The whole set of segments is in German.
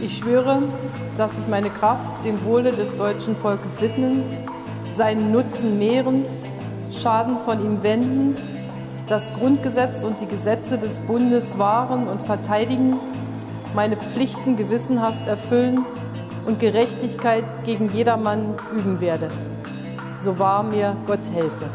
Ich schwöre, dass ich meine Kraft dem Wohle des deutschen Volkes widmen, seinen Nutzen mehren, Schaden von ihm wenden, das Grundgesetz und die Gesetze des Bundes wahren und verteidigen, meine Pflichten gewissenhaft erfüllen und Gerechtigkeit gegen jedermann üben werde. So wahr mir Gott helfe.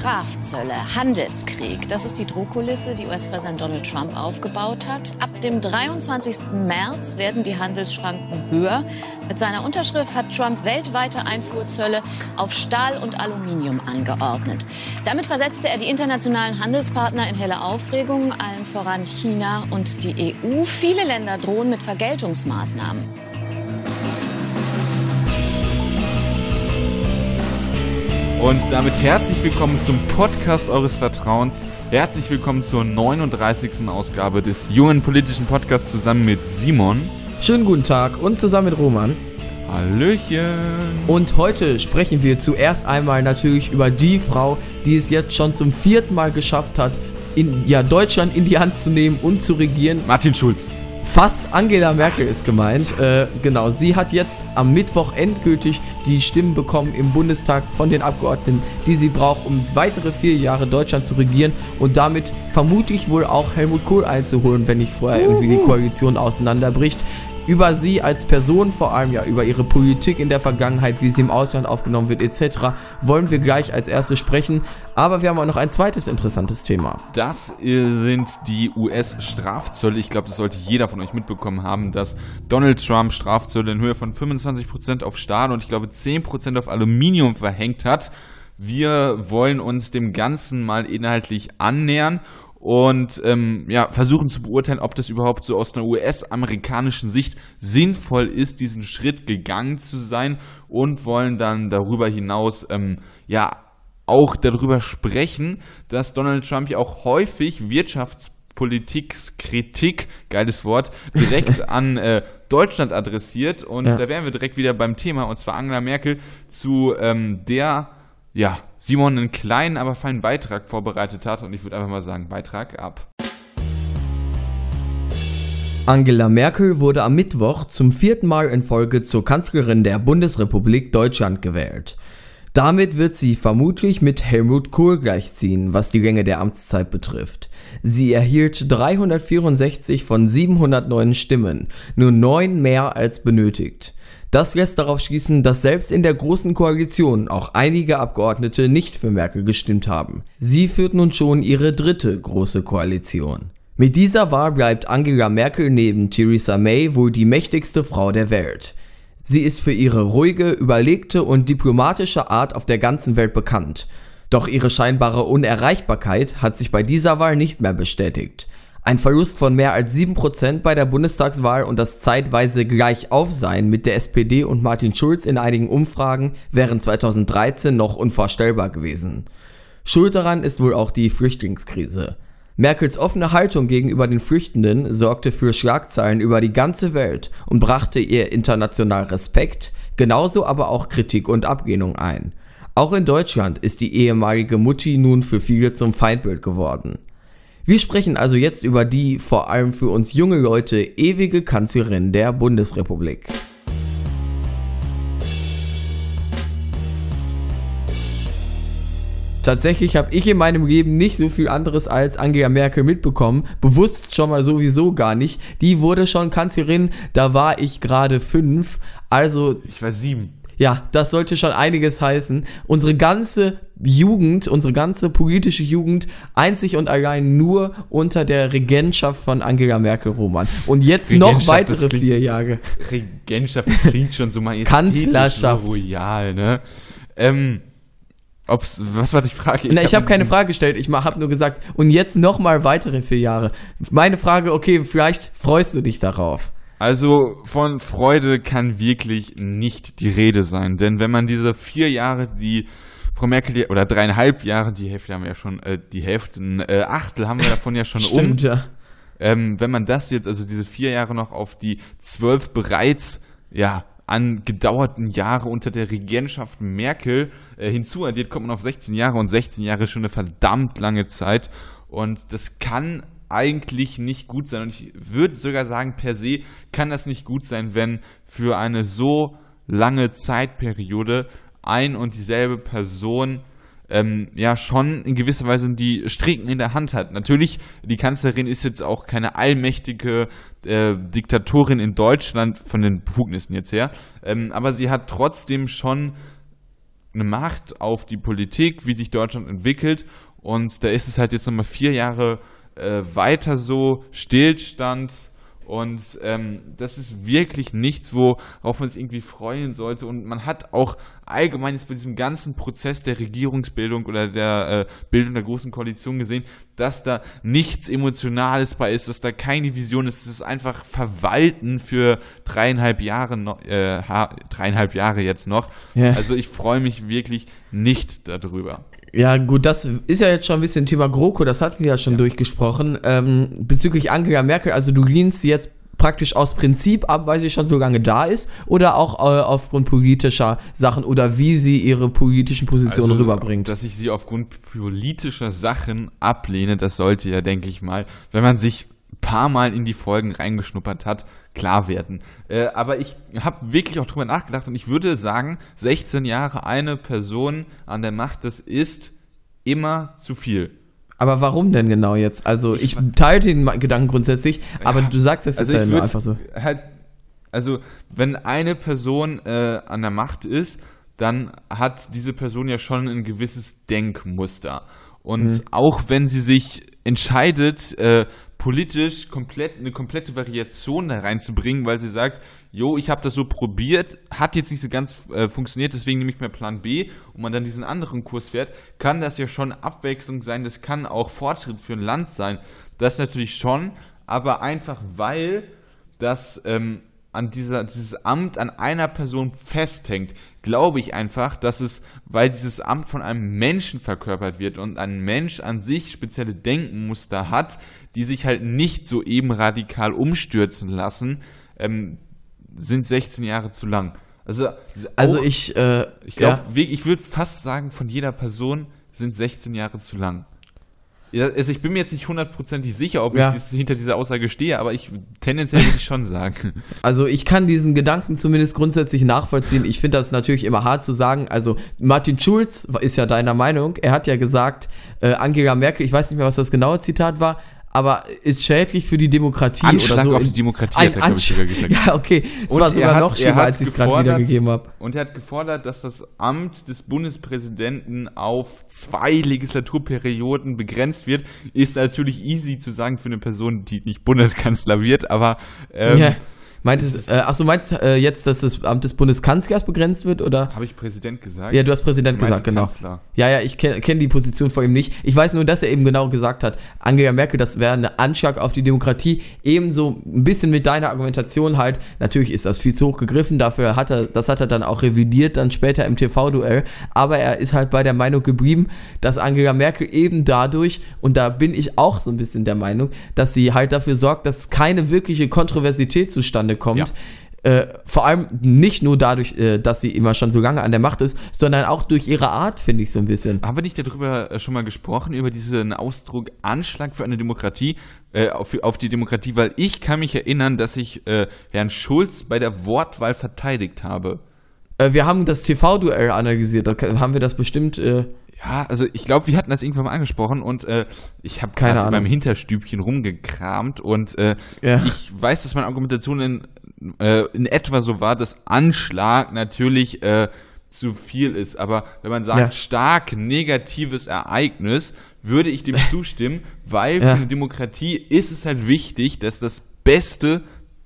Strafzölle, Handelskrieg, das ist die Drohkulisse, die US-Präsident Donald Trump aufgebaut hat. Ab dem 23. März werden die Handelsschranken höher. Mit seiner Unterschrift hat Trump weltweite Einfuhrzölle auf Stahl und Aluminium angeordnet. Damit versetzte er die internationalen Handelspartner in helle Aufregung, allen voran China und die EU. Viele Länder drohen mit Vergeltungsmaßnahmen. Und damit herzlich willkommen zum Podcast eures Vertrauens. Herzlich willkommen zur 39. Ausgabe des jungen politischen Podcasts zusammen mit Simon. Schönen guten Tag und zusammen mit Roman. Hallöchen. Und heute sprechen wir zuerst einmal natürlich über die Frau, die es jetzt schon zum vierten Mal geschafft hat, in, ja, Deutschland in die Hand zu nehmen und zu regieren. Martin Schulz. Fast Angela Merkel ist gemeint. Äh, genau, sie hat jetzt am Mittwoch endgültig die Stimmen bekommen im Bundestag von den Abgeordneten, die sie braucht, um weitere vier Jahre Deutschland zu regieren und damit vermutlich wohl auch Helmut Kohl einzuholen, wenn nicht vorher irgendwie die Koalition auseinanderbricht über sie als Person, vor allem ja über ihre Politik in der Vergangenheit, wie sie im Ausland aufgenommen wird etc., wollen wir gleich als erstes sprechen. Aber wir haben auch noch ein zweites interessantes Thema. Das sind die US-Strafzölle. Ich glaube, das sollte jeder von euch mitbekommen haben, dass Donald Trump Strafzölle in Höhe von 25% auf Stahl und ich glaube 10% auf Aluminium verhängt hat. Wir wollen uns dem Ganzen mal inhaltlich annähern und ähm, ja, versuchen zu beurteilen, ob das überhaupt so aus einer US-amerikanischen Sicht sinnvoll ist, diesen Schritt gegangen zu sein und wollen dann darüber hinaus ähm, ja auch darüber sprechen, dass Donald Trump ja auch häufig Wirtschaftspolitikkritik, geiles Wort, direkt an äh, Deutschland adressiert und ja. da wären wir direkt wieder beim Thema und zwar Angela Merkel zu ähm, der ja, Simon einen kleinen, aber feinen Beitrag vorbereitet hat. Und ich würde einfach mal sagen, Beitrag ab. Angela Merkel wurde am Mittwoch zum vierten Mal in Folge zur Kanzlerin der Bundesrepublik Deutschland gewählt. Damit wird sie vermutlich mit Helmut Kohl gleichziehen, was die Länge der Amtszeit betrifft. Sie erhielt 364 von 709 Stimmen, nur neun mehr als benötigt. Das lässt darauf schließen, dass selbst in der Großen Koalition auch einige Abgeordnete nicht für Merkel gestimmt haben. Sie führt nun schon ihre dritte Große Koalition. Mit dieser Wahl bleibt Angela Merkel neben Theresa May wohl die mächtigste Frau der Welt. Sie ist für ihre ruhige, überlegte und diplomatische Art auf der ganzen Welt bekannt. Doch ihre scheinbare Unerreichbarkeit hat sich bei dieser Wahl nicht mehr bestätigt. Ein Verlust von mehr als 7% bei der Bundestagswahl und das zeitweise Gleichaufsein mit der SPD und Martin Schulz in einigen Umfragen wären 2013 noch unvorstellbar gewesen. Schuld daran ist wohl auch die Flüchtlingskrise. Merkels offene Haltung gegenüber den Flüchtenden sorgte für Schlagzeilen über die ganze Welt und brachte ihr international Respekt, genauso aber auch Kritik und Ablehnung ein. Auch in Deutschland ist die ehemalige Mutti nun für viele zum Feindbild geworden. Wir sprechen also jetzt über die vor allem für uns junge Leute ewige Kanzlerin der Bundesrepublik. Tatsächlich habe ich in meinem Leben nicht so viel anderes als Angela Merkel mitbekommen. Bewusst schon mal sowieso gar nicht. Die wurde schon Kanzlerin, da war ich gerade fünf. Also. Ich war sieben. Ja, das sollte schon einiges heißen. Unsere ganze Jugend, unsere ganze politische Jugend einzig und allein nur unter der Regentschaft von Angela Merkel Roman. Und jetzt noch weitere klingt, vier Jahre. Regentschaft, das klingt schon so mal Kanzlerschaft. royal, ne? Ähm, ob's, was war die Frage? Ich ich habe hab keine Frage gestellt, ich habe nur gesagt, und jetzt noch mal weitere vier Jahre. Meine Frage, okay, vielleicht freust du dich darauf. Also von Freude kann wirklich nicht die Rede sein, denn wenn man diese vier Jahre, die Frau Merkel, oder dreieinhalb Jahre, die Hälfte haben wir ja schon, äh, die Hälfte, ein äh, Achtel haben wir davon ja schon Stimmt, um. ja. Ähm, wenn man das jetzt, also diese vier Jahre noch auf die zwölf bereits, ja, angedauerten Jahre unter der Regentschaft Merkel äh, hinzuaddiert, kommt man auf 16 Jahre und 16 Jahre ist schon eine verdammt lange Zeit und das kann eigentlich nicht gut sein. Und ich würde sogar sagen, per se kann das nicht gut sein, wenn für eine so lange Zeitperiode ein und dieselbe Person ähm, ja schon in gewisser Weise die Stricken in der Hand hat. Natürlich, die Kanzlerin ist jetzt auch keine allmächtige äh, Diktatorin in Deutschland von den Befugnissen jetzt her, ähm, aber sie hat trotzdem schon eine Macht auf die Politik, wie sich Deutschland entwickelt und da ist es halt jetzt nochmal vier Jahre äh, weiter so, Stillstand, und ähm, das ist wirklich nichts, worauf man sich irgendwie freuen sollte. Und man hat auch allgemein jetzt bei diesem ganzen Prozess der Regierungsbildung oder der äh, Bildung der großen Koalition gesehen, dass da nichts Emotionales bei ist, dass da keine Vision ist. Es ist einfach Verwalten für dreieinhalb Jahre, noch, äh, dreieinhalb Jahre jetzt noch. Ja. Also ich freue mich wirklich nicht darüber. Ja, gut, das ist ja jetzt schon ein bisschen Thema GroKo, das hatten wir ja schon ja. durchgesprochen. Ähm, bezüglich Angela Merkel, also du lehnst sie jetzt praktisch aus Prinzip ab, weil sie schon so lange da ist, oder auch äh, aufgrund politischer Sachen oder wie sie ihre politischen Positionen also, rüberbringt? Dass ich sie aufgrund politischer Sachen ablehne, das sollte ja, denke ich mal, wenn man sich paar Mal in die Folgen reingeschnuppert hat, klar werden. Äh, aber ich habe wirklich auch drüber nachgedacht und ich würde sagen, 16 Jahre eine Person an der Macht, das ist immer zu viel. Aber warum denn genau jetzt? Also ich, ich teile den Gedanken grundsätzlich, aber ja, du sagst es jetzt also ja einfach so. Halt, also wenn eine Person äh, an der Macht ist, dann hat diese Person ja schon ein gewisses Denkmuster. Und mhm. auch wenn sie sich entscheidet, äh, politisch komplett eine komplette Variation da reinzubringen, weil sie sagt, jo, ich habe das so probiert, hat jetzt nicht so ganz äh, funktioniert, deswegen nehme ich mir Plan B und man dann diesen anderen Kurs fährt, kann das ja schon Abwechslung sein, das kann auch Fortschritt für ein Land sein. Das natürlich schon, aber einfach weil das ähm, an dieser, dieses Amt an einer Person festhängt, glaube ich einfach, dass es, weil dieses Amt von einem Menschen verkörpert wird und ein Mensch an sich spezielle Denkenmuster hat, die sich halt nicht so eben radikal umstürzen lassen, ähm, sind 16 Jahre zu lang. Also, also ich, äh, ich glaube, ja. ich würde fast sagen, von jeder Person sind 16 Jahre zu lang. Also ich bin mir jetzt nicht hundertprozentig sicher, ob ja. ich dieses, hinter dieser Aussage stehe, aber ich tendenziell würde ich schon sagen. Also ich kann diesen Gedanken zumindest grundsätzlich nachvollziehen. Ich finde das natürlich immer hart zu sagen. Also Martin Schulz ist ja deiner Meinung. Er hat ja gesagt, äh, Angela Merkel, ich weiß nicht mehr, was das genaue Zitat war, aber ist schädlich für die Demokratie Anschlag oder so. auf die Demokratie ein hat er, glaube ich, sogar gesagt. Ja, okay. Es war sogar hat, noch schlimmer, als ich es gerade wiedergegeben habe. Und er hat gefordert, dass das Amt des Bundespräsidenten auf zwei Legislaturperioden begrenzt wird. Ist natürlich easy zu sagen für eine Person, die nicht Bundeskanzler wird, aber ähm, ja. Meintest, äh, ach so, meinst du äh, jetzt, dass das Amt des Bundeskanzlers begrenzt wird, oder? Habe ich Präsident gesagt? Ja, du hast Präsident gesagt, genau. Kanzler. Ja, ja, ich kenne kenn die Position vor ihm nicht. Ich weiß nur, dass er eben genau gesagt hat, Angela Merkel, das wäre ein Anschlag auf die Demokratie. Ebenso ein bisschen mit deiner Argumentation halt. Natürlich ist das viel zu hoch gegriffen, dafür hat er, das hat er dann auch revidiert, dann später im TV-Duell. Aber er ist halt bei der Meinung geblieben, dass Angela Merkel eben dadurch, und da bin ich auch so ein bisschen der Meinung, dass sie halt dafür sorgt, dass keine wirkliche Kontroversität zustande zustande kommt. Ja. Äh, vor allem nicht nur dadurch, äh, dass sie immer schon so lange an der Macht ist, sondern auch durch ihre Art, finde ich so ein bisschen. Haben wir nicht darüber äh, schon mal gesprochen, über diesen Ausdruck Anschlag für eine Demokratie, äh, auf, auf, die Demokratie? Weil ich kann mich erinnern, dass ich äh, Herrn Schulz bei der Wortwahl verteidigt habe. Äh, wir haben das TV-Duell analysiert, da haben wir das bestimmt ja, also ich glaube, wir hatten das irgendwann mal angesprochen und äh, ich habe gerade in meinem Hinterstübchen rumgekramt und äh, ja. ich weiß, dass meine Argumentation in, äh, in etwa so war, dass Anschlag natürlich äh, zu viel ist. Aber wenn man sagt, ja. stark negatives Ereignis, würde ich dem zustimmen, weil ja. für eine Demokratie ist es halt wichtig, dass das beste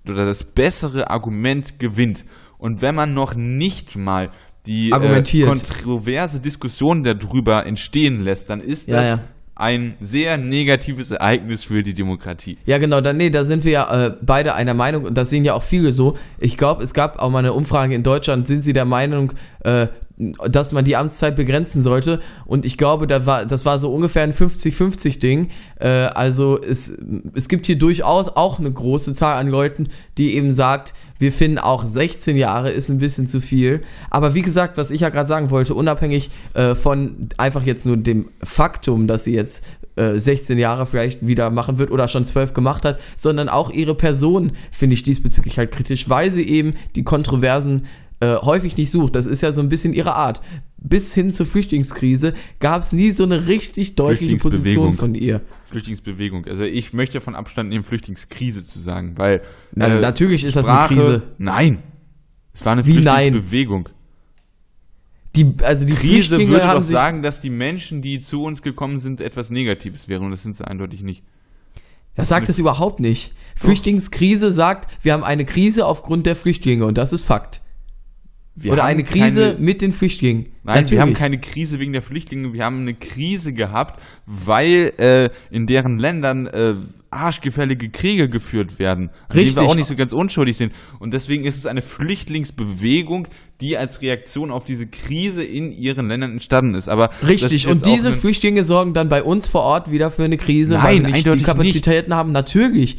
oder das bessere Argument gewinnt. Und wenn man noch nicht mal die äh, kontroverse Diskussion darüber entstehen lässt, dann ist das ja, ja. ein sehr negatives Ereignis für die Demokratie. Ja, genau, dann, nee, da sind wir ja äh, beide einer Meinung und das sehen ja auch viele so. Ich glaube, es gab auch mal eine Umfrage in Deutschland, sind sie der Meinung, äh, dass man die Amtszeit begrenzen sollte. Und ich glaube, da war, das war so ungefähr ein 50-50-Ding. Äh, also es, es gibt hier durchaus auch eine große Zahl an Leuten, die eben sagt, wir finden auch 16 Jahre ist ein bisschen zu viel. Aber wie gesagt, was ich ja gerade sagen wollte, unabhängig äh, von einfach jetzt nur dem Faktum, dass sie jetzt äh, 16 Jahre vielleicht wieder machen wird oder schon 12 gemacht hat, sondern auch ihre Person finde ich diesbezüglich halt kritisch, weil sie eben die Kontroversen äh, häufig nicht sucht. Das ist ja so ein bisschen ihre Art. Bis hin zur Flüchtlingskrise gab es nie so eine richtig deutliche Position von ihr. Flüchtlingsbewegung. Also ich möchte davon Abstand nehmen, Flüchtlingskrise zu sagen, weil Na, äh, natürlich ist Sprache, das eine Krise. Nein, es war eine Wie nein? Flüchtlingsbewegung. Die, also die Krise würde doch sagen, dass die Menschen, die zu uns gekommen sind, etwas Negatives wären und das sind sie eindeutig nicht. Das sagt es überhaupt nicht. Flüchtlingskrise sagt, wir haben eine Krise aufgrund der Flüchtlinge und das ist Fakt. Wir Oder eine Krise keine- mit den Flüchtlingen. Nein, wir haben keine Krise wegen der Flüchtlinge, wir haben eine Krise gehabt, weil äh, in deren Ländern äh, arschgefällige Kriege geführt werden, an denen Richtig. wir auch nicht so ganz unschuldig sind. Und deswegen ist es eine Flüchtlingsbewegung, die als Reaktion auf diese Krise in ihren Ländern entstanden ist. Aber Richtig, ist und diese Flüchtlinge sorgen dann bei uns vor Ort wieder für eine Krise, weil Nein, wir nicht die Kapazitäten haben. Natürlich.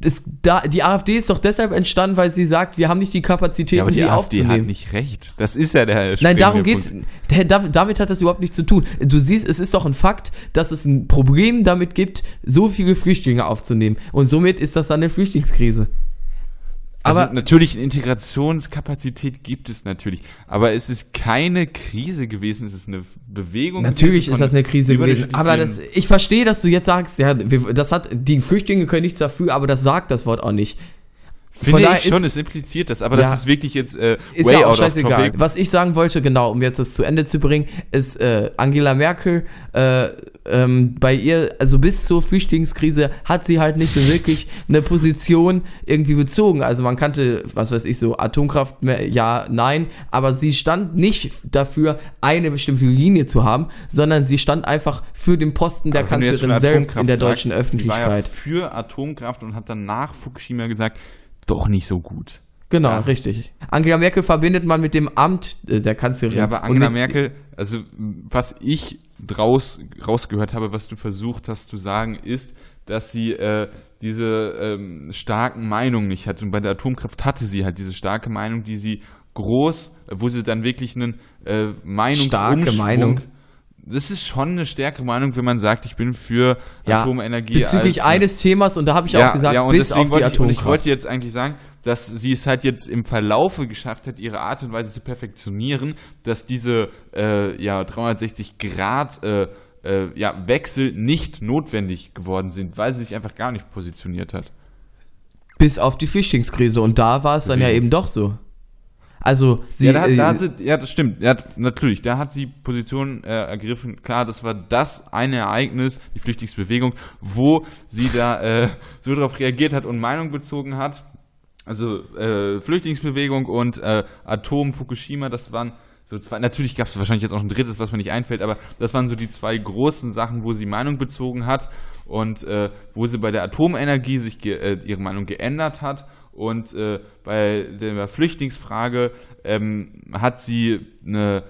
Das, da, die AfD ist doch deshalb entstanden, weil sie sagt, wir haben nicht die Kapazitäten, ja, aber die sie AfD aufzunehmen. hat nicht recht. Das ist ja der Nein, darum geht's. Punkt. Der- da- Damit hat das überhaupt nichts zu tun. Du siehst, es ist doch ein Fakt, dass es ein Problem damit gibt, so viele Flüchtlinge aufzunehmen. Und somit ist das dann eine Flüchtlingskrise. Also Aber natürlich eine Integrationskapazität gibt es natürlich, aber es ist keine Krise gewesen, es ist eine Bewegung. natürlich gewesen ist das eine Krise gewesen. Aber das, ich verstehe, dass du jetzt sagst, ja, wir, das hat, die Flüchtlinge können nichts dafür, aber das sagt das Wort auch nicht. Finde ich schon, ist- es impliziert das, aber Ja. das ist wirklich jetzt äh, Ist way ja auch out of scheißegal. topic. Was ich sagen wollte, genau, um jetzt das zu Ende zu bringen, ist äh, Angela Merkel, äh, ähm, bei ihr, also bis zur Flüchtlingskrise hat sie halt nicht so wirklich eine Position irgendwie bezogen. Also man kannte, was weiß ich, so Atomkraft, mehr, ja, nein, aber sie stand nicht dafür, eine bestimmte Linie zu haben, sondern sie stand einfach für den Posten der Aber Kanzlerin selbst in der deutschen sagst, die war ja Öffentlichkeit. für Atomkraft und hat dann nach Fukushima gesagt, doch nicht so gut. Genau, Ja. richtig. Angela Merkel verbindet man mit dem Amt äh, der Kanzlerin. Ja, aber Angela Merkel, also was ich draus rausgehört habe, was du versucht hast zu sagen, ist, dass sie äh, diese ähm, starken Meinungen nicht hat. Und bei der Atomkraft hatte sie halt diese starke Meinung, die sie groß, wo sie dann wirklich einen äh, Meinungsumschwung... Starke Meinung. Das ist schon eine stärkere Meinung, wenn man sagt, ich bin für Ja, Atomenergie. bezüglich als, eines Themas, und da habe ich auch gesagt, und bis auf die wollte ich, ich Atomkraft. wollte jetzt eigentlich sagen, dass sie es halt jetzt im Verlaufe geschafft hat, ihre Art und Weise zu perfektionieren, dass diese äh, ja 360 Grad äh, äh, ja, Wechsel nicht notwendig geworden sind, weil sie sich einfach gar nicht positioniert hat. bis auf die Flüchtlingskrise. Und da war es dann ja eben doch so. Also, sie. ja, da, hat- da äh, hat sie, ja, das stimmt. Ja, natürlich, da hat sie Position äh, ergriffen. Klar, das war das eine Ereignis, die Flüchtlingsbewegung, wo sie da äh, so darauf reagiert hat und Meinung bezogen hat. Also äh, Flüchtlingsbewegung und äh, Atom Fukushima, das waren so zwei. Natürlich gab es wahrscheinlich jetzt auch ein drittes, was mir nicht einfällt, aber das waren so die zwei großen Sachen, wo sie Meinung bezogen hat und äh, wo sie bei der Atomenergie sich ge äh, ihre Meinung geändert hat. Und äh, bei der Flüchtlingsfrage ähm, hat sie eine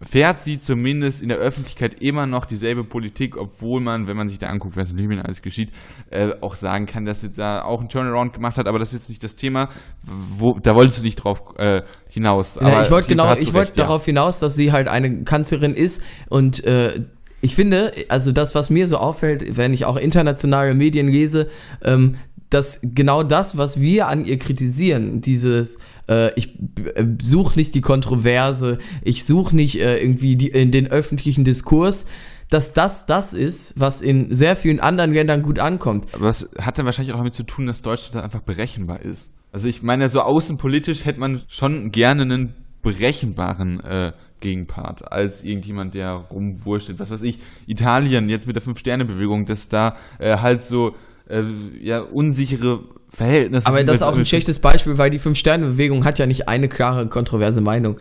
fährt sie zumindest in der Öffentlichkeit immer noch dieselbe Politik, obwohl man, wenn man sich da anguckt, was in Libyen alles geschieht, äh, auch sagen kann, dass sie da auch einen Turnaround gemacht hat, aber das ist jetzt nicht das Thema, wo, da wolltest du nicht drauf äh, hinaus. ja, ich wollte genau, ich wollte ja. darauf hinaus, dass sie halt eine Kanzlerin ist und äh, ich finde, also das, was mir so auffällt, wenn ich auch internationale Medien lese, ähm, dass genau das, was wir an ihr kritisieren, dieses, äh, ich äh, suche nicht die Kontroverse, ich suche nicht äh, irgendwie die, in den öffentlichen Diskurs, dass das das ist, was in sehr vielen anderen Ländern gut ankommt. Aber das hat dann wahrscheinlich auch damit zu tun, dass Deutschland einfach berechenbar ist. Also ich meine, so außenpolitisch hätte man schon gerne einen berechenbaren äh, Gegenpart als irgendjemand, der rumwurschtelt. Was weiß ich, Italien jetzt mit der Fünf-Sterne-Bewegung, dass da äh, halt so äh, ja, unsichere Verhältnisse Aber das ist auch ein schlechtes Beispiel, weil die Fünf-Sterne-Bewegung hat ja nicht eine klare, kontroverse Meinung.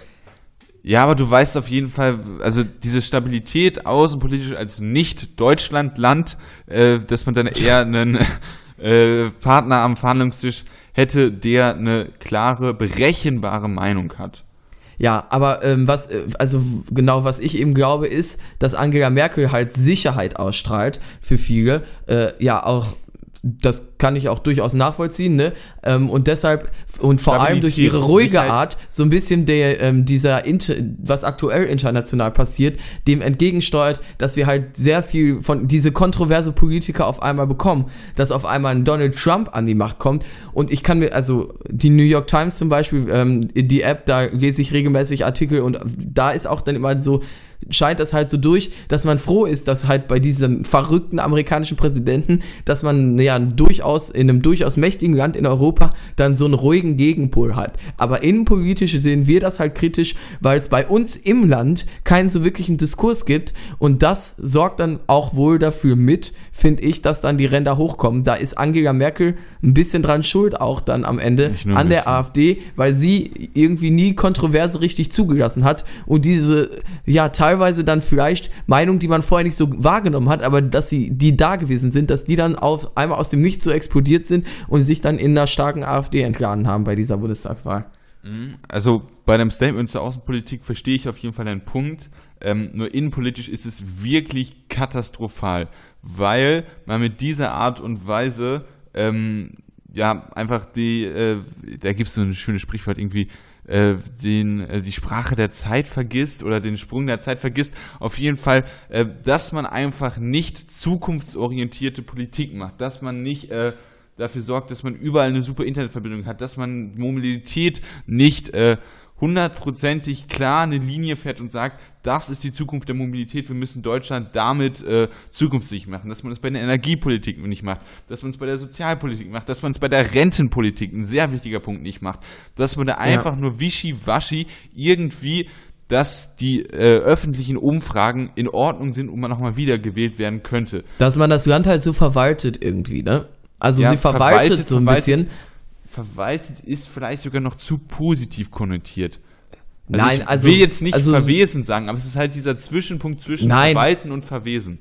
Ja, aber du weißt auf jeden Fall, also diese Stabilität außenpolitisch als Nicht-Deutschland-Land, äh, dass man dann eher einen äh, Partner am Verhandlungstisch hätte, der eine klare, berechenbare Meinung hat. Ja, aber ähm, was, äh, also genau was ich eben glaube, ist, dass Angela Merkel halt Sicherheit ausstrahlt für viele. Äh, ja, auch das kann ich auch durchaus nachvollziehen, ne? Ähm, und deshalb und vor allem durch ihre ruhige Sicherheit. Art so ein bisschen der ähm, dieser Inter was aktuell international passiert, dem entgegensteuert, dass wir halt sehr viel von diese kontroverse Politiker auf einmal bekommen, dass auf einmal ein Donald Trump an die Macht kommt und ich kann mir also die New York Times zum Beispiel ähm, die App, da lese ich regelmäßig Artikel und da ist auch dann immer so scheint das halt so durch, dass man froh ist, dass halt bei diesem verrückten amerikanischen Präsidenten, dass man ja durchaus in einem durchaus mächtigen Land in Europa dann so einen ruhigen Gegenpol hat. Aber innenpolitisch sehen wir das halt kritisch, weil es bei uns im Land keinen so wirklichen Diskurs gibt und das sorgt dann auch wohl dafür mit, finde ich, dass dann die Ränder hochkommen. Da ist Angela Merkel ein bisschen dran schuld auch dann am Ende an der. AfD, weil sie irgendwie nie Kontroverse richtig zugelassen hat und diese, ja, teilweise dann vielleicht Meinungen, die man vorher nicht so wahrgenommen hat, aber dass sie, die da gewesen sind, dass die dann auf einmal aus dem Nichts so explodiert sind und sich dann in einer starken AfD entladen haben bei dieser Bundestagswahl. Also bei einem Statement zur Außenpolitik verstehe ich auf jeden Fall deinen Punkt. Ähm, nur innenpolitisch ist es wirklich katastrophal, weil man mit dieser Art und Weise ähm, ja einfach die, äh, da gibt es so ein schönes Sprichwort irgendwie, äh, den, äh, die Sprache der Zeit vergisst oder den Sprung der Zeit vergisst. Auf jeden Fall, äh, dass man einfach nicht zukunftsorientierte Politik macht, dass man nicht äh, dafür sorgt, dass man überall eine super Internetverbindung hat, dass man Mobilität nicht äh, hundertprozentig klar eine Linie fährt und sagt, das ist die Zukunft der Mobilität, wir müssen Deutschland damit äh, zukunftsfähig machen, dass man es bei der Energiepolitik nicht macht, dass man es bei der Sozialpolitik macht, dass man es bei der Rentenpolitik, ein sehr wichtiger Punkt, nicht macht, dass man da einfach nur wischiwaschi irgendwie dass die äh, öffentlichen Umfragen in Ordnung sind und man nochmal wiedergewählt werden könnte. Dass man das Land halt so verwaltet irgendwie, ne? Also Ja, sie verwaltet, verwaltet, so ein verwaltet. bisschen. Verwaltet ist vielleicht sogar noch zu positiv konnotiert. Nein, ich also- will jetzt nicht also- verwesen sagen, aber es ist halt dieser Zwischenpunkt zwischen Nein. verwalten und verwesen.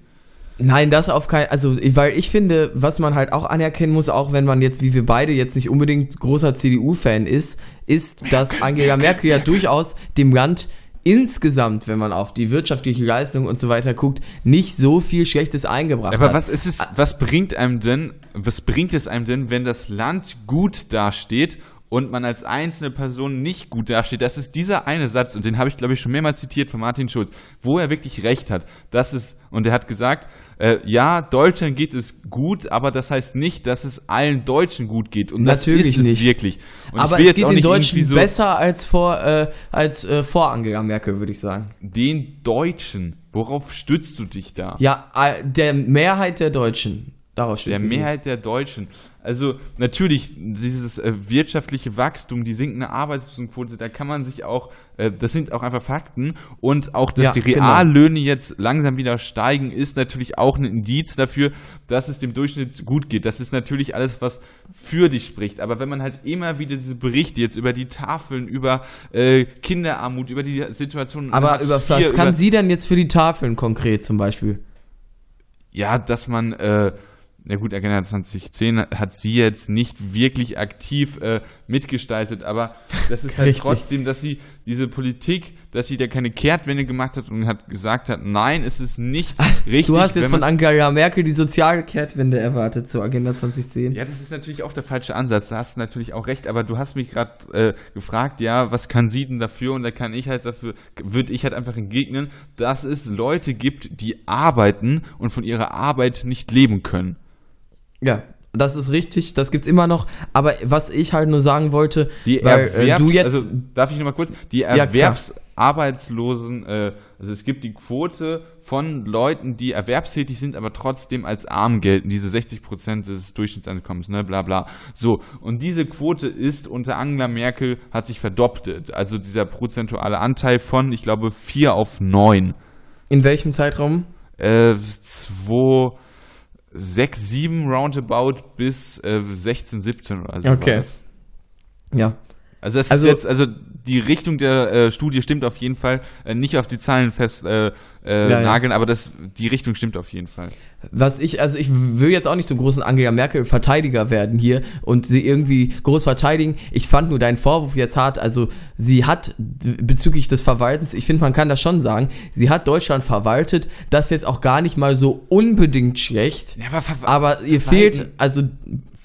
Nein, das auf keinen, also weil ich finde, was man halt auch anerkennen muss, auch wenn man jetzt wie wir beide jetzt nicht unbedingt großer CDU-Fan ist, ist, dass Angela Merkel ja durchaus dem Land insgesamt, wenn man auf die wirtschaftliche Leistung und so weiter guckt, nicht so viel Schlechtes eingebracht Aber hat. was ist es, was bringt einem denn, was bringt es einem denn, wenn das Land gut dasteht und man als einzelne Person nicht gut dasteht? Das ist dieser eine Satz, und den habe ich, glaube ich, schon mehrmals zitiert von Martin Schulz, wo er wirklich recht hat. Das ist, und er hat gesagt, äh, ja, Deutschland geht es gut, aber das heißt nicht, dass es allen Deutschen gut geht. Und das Natürlich ist es nicht. wirklich. Und Aber es jetzt geht auch den Deutschen so besser als vor, äh, als äh, vor Angela Merkel, würde ich sagen. den Deutschen. Worauf stützt du dich da? Ja, äh, der Mehrheit der Deutschen. Darauf steht Der Mehrheit der Deutschen. Also natürlich, dieses äh, wirtschaftliche Wachstum, die sinkende Arbeitslosenquote, da kann man sich auch, äh, das sind auch einfach Fakten und auch, dass Ja, die genau. Reallöhne jetzt langsam wieder steigen, ist natürlich auch ein Indiz dafür, dass es dem Durchschnitt gut geht. Das ist natürlich alles, was für dich spricht. Aber wenn man halt immer wieder diese Berichte jetzt über die Tafeln, über äh, Kinderarmut, über die Situation Aber über was kann sie denn jetzt für die Tafeln konkret zum Beispiel? ja, dass man, äh, na gut, Agenda 2010 hat sie jetzt nicht wirklich aktiv äh, mitgestaltet, aber das ist halt Richtig. trotzdem, dass sie diese Politik, dass sie da keine Kehrtwende gemacht hat und hat gesagt hat, nein, es ist nicht richtig. Du hast jetzt von Angela Merkel die Sozialkehrtwende erwartet zur Agenda 2010. ja, das ist natürlich auch der falsche Ansatz, da hast du natürlich auch recht, aber du hast mich gerade äh, gefragt, ja, was kann sie denn dafür? Und da kann ich halt dafür, würde ich halt einfach entgegnen, dass es Leute gibt, die arbeiten und von ihrer Arbeit nicht leben können. Ja, das ist richtig, das gibt's immer noch. Aber was ich halt nur sagen wollte, Die weil äh, Erwerbs du jetzt. also darf ich noch mal kurz, die. Erwerbsarbeitslosen, äh, also es gibt die Quote von Leuten, die erwerbstätig sind, aber trotzdem als arm gelten, diese 60 Prozent des Durchschnittseinkommens, ne, bla bla. So, und diese Quote ist unter Angela Merkel, hat sich verdoppelt. Also dieser prozentuale Anteil von, ich glaube, 4 auf 9. in welchem Zeitraum? Äh, 2, 6, 7 roundabout bis äh, 16, 17 oder so. Okay. Ja. Also das also, ist jetzt, also die Richtung der äh, Studie stimmt auf jeden Fall. Äh, nicht auf die Zahlen fest äh, äh, ja, nageln, ja. aber das, die Richtung stimmt auf jeden Fall. Was ich, also ich will jetzt auch nicht zum großen Angela Merkel Verteidiger werden hier und sie irgendwie groß verteidigen. Ich fand nur deinen Vorwurf jetzt hart. Also sie hat bezüglich des Verwaltens, ich finde, man kann das schon sagen, sie hat Deutschland verwaltet. Das jetzt auch gar nicht mal so unbedingt schlecht. Ja, aber, aber ihr fehlt, also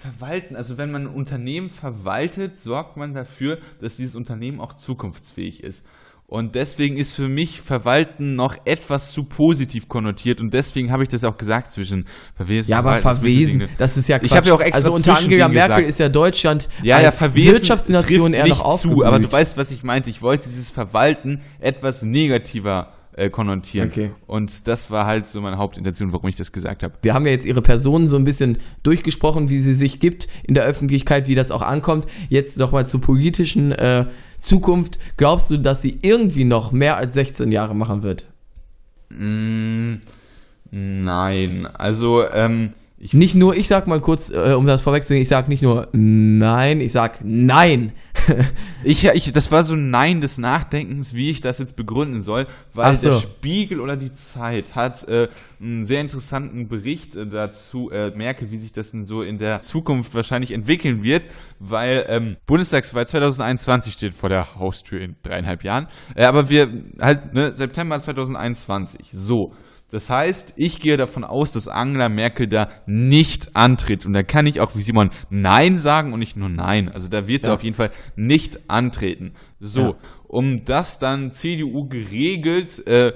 verwalten, also wenn man ein Unternehmen verwaltet, sorgt man dafür, dass dieses Unternehmen auch zukunftsfähig ist. Und deswegen ist für mich Verwalten noch etwas zu positiv konnotiert und deswegen habe ich das auch gesagt zwischen verwesen. Ja, aber verwesen, das ist ja Quatsch. Ich habe ja auch extra Also unter Angela Merkel gesagt. ist ja Deutschland ja, ja, verwesen Wirtschaftsnation eher noch aufgeblüht. zu, aber du weißt, was ich meinte. Ich wollte dieses Verwalten etwas negativer äh, konnotieren. Okay. Und das war halt so meine Hauptintention, warum ich das gesagt habe. Wir haben ja jetzt ihre Person so ein bisschen durchgesprochen, wie sie sich gibt in der Öffentlichkeit, wie das auch ankommt. Jetzt nochmal zur politischen äh, Zukunft. Glaubst du, dass sie irgendwie noch mehr als 16 Jahre machen wird? Mm, nein. Also, ähm, ich nicht nur, ich sag mal kurz, äh, um das vorwegzunehmen, ich sag nicht nur nein, ich sag nein. ich, ich, das war so ein Nein des Nachdenkens, wie ich das jetzt begründen soll, weil so. der Spiegel oder die Zeit hat äh, einen sehr interessanten Bericht äh, dazu, äh, merke, wie sich das denn so in der Zukunft wahrscheinlich entwickeln wird, weil ähm, Bundestagswahl 2021 steht vor der Haustür in dreieinhalb Jahren, äh, aber wir halt, ne, September 2021, so. Das heißt, ich gehe davon aus, dass Angela Merkel da nicht antritt. Und da kann ich auch wie Simon Nein sagen und nicht nur Nein. Also da wird sie ja. auf jeden Fall nicht antreten. So, ja. um das dann CDU geregelt, äh,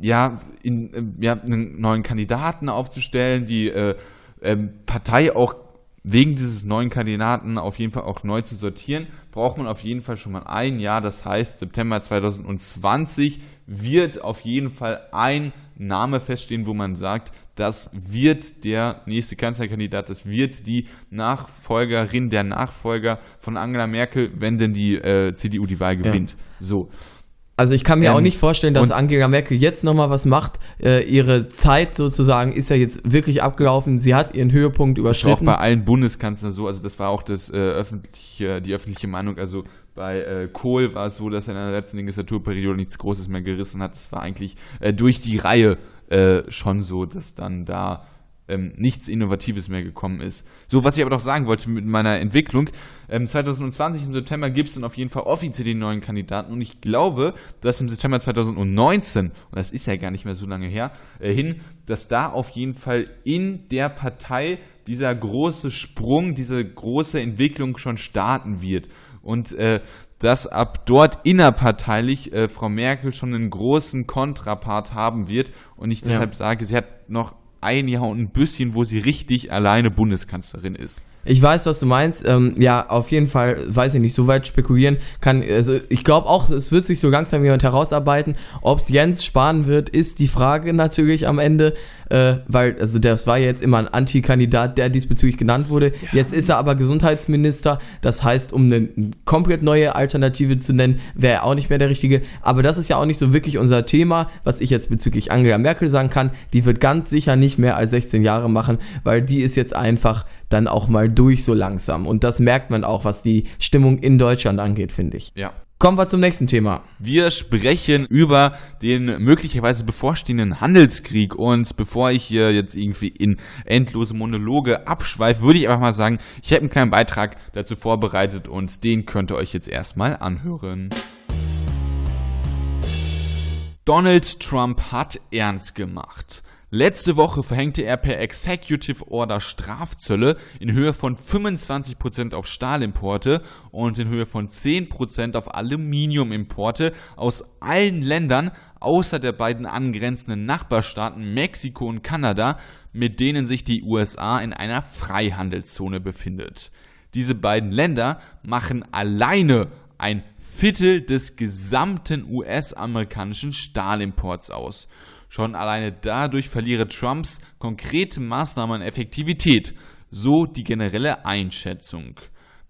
ja, in, äh, ja, einen neuen Kandidaten aufzustellen, die äh, ähm, Partei auch wegen dieses neuen Kandidaten auf jeden Fall auch neu zu sortieren, braucht man auf jeden Fall schon mal ein Jahr. Das heißt, September 2020 wird auf jeden Fall ein Name feststehen, wo man sagt, das wird der nächste Kanzlerkandidat, das wird die Nachfolgerin, der Nachfolger von Angela Merkel, wenn denn die äh, CDU die Wahl gewinnt. Ja. So. Also ich kann mir ähm, auch nicht vorstellen, dass Angela Merkel jetzt nochmal was macht. Äh, ihre Zeit sozusagen ist ja jetzt wirklich abgelaufen. Sie hat ihren Höhepunkt überschritten. Das war auch bei allen Bundeskanzlern so. Also das war auch das äh, öffentliche, die öffentliche Meinung. Also bei äh, Kohl war es so, dass er in der letzten Legislaturperiode nichts Großes mehr gerissen hat. Das war eigentlich äh, durch die Reihe äh, schon so, dass dann da ähm, nichts Innovatives mehr gekommen ist. So, was ich aber doch sagen wollte mit meiner Entwicklung, ähm, 2020 im September gibt es dann auf jeden Fall offiziell den neuen Kandidaten und ich glaube, dass im September 2019, und das ist ja gar nicht mehr so lange her, äh, hin, dass da auf jeden Fall in der Partei dieser große Sprung, diese große Entwicklung schon starten wird und äh, dass ab dort innerparteilich äh, Frau Merkel schon einen großen Kontrapart haben wird und ich deshalb ja. sage, sie hat noch ein Jahr und ein bisschen, wo sie richtig alleine Bundeskanzlerin ist. Ich weiß, was du meinst. Ähm, ja, auf jeden Fall, weiß ich nicht, so weit spekulieren kann. Also ich glaube auch, es wird sich so langsam jemand herausarbeiten. Ob es Jens sparen wird, ist die Frage natürlich am Ende. Äh, weil, also das war jetzt immer ein Antikandidat, der diesbezüglich genannt wurde. Ja. Jetzt ist er aber Gesundheitsminister. Das heißt, um eine komplett neue Alternative zu nennen, wäre er auch nicht mehr der Richtige. Aber das ist ja auch nicht so wirklich unser Thema, was ich jetzt bezüglich Angela Merkel sagen kann. Die wird ganz sicher nicht mehr als 16 Jahre machen, weil die ist jetzt einfach dann auch mal durch so langsam. Und das merkt man auch, was die Stimmung in Deutschland angeht, finde ich. Ja. Kommen wir zum nächsten Thema. Wir sprechen über den möglicherweise bevorstehenden Handelskrieg. Und bevor ich hier jetzt irgendwie in endlose Monologe abschweife, würde ich einfach mal sagen, ich habe einen kleinen Beitrag dazu vorbereitet und den könnt ihr euch jetzt erstmal anhören. Donald Trump hat ernst gemacht. Letzte Woche verhängte er per Executive Order Strafzölle in Höhe von 25% auf Stahlimporte und in Höhe von 10% auf Aluminiumimporte aus allen Ländern außer der beiden angrenzenden Nachbarstaaten Mexiko und Kanada, mit denen sich die USA in einer Freihandelszone befindet. Diese beiden Länder machen alleine ein Viertel des gesamten US-amerikanischen Stahlimports aus. Schon alleine dadurch verliere Trumps konkrete Maßnahmen an Effektivität, so die generelle Einschätzung.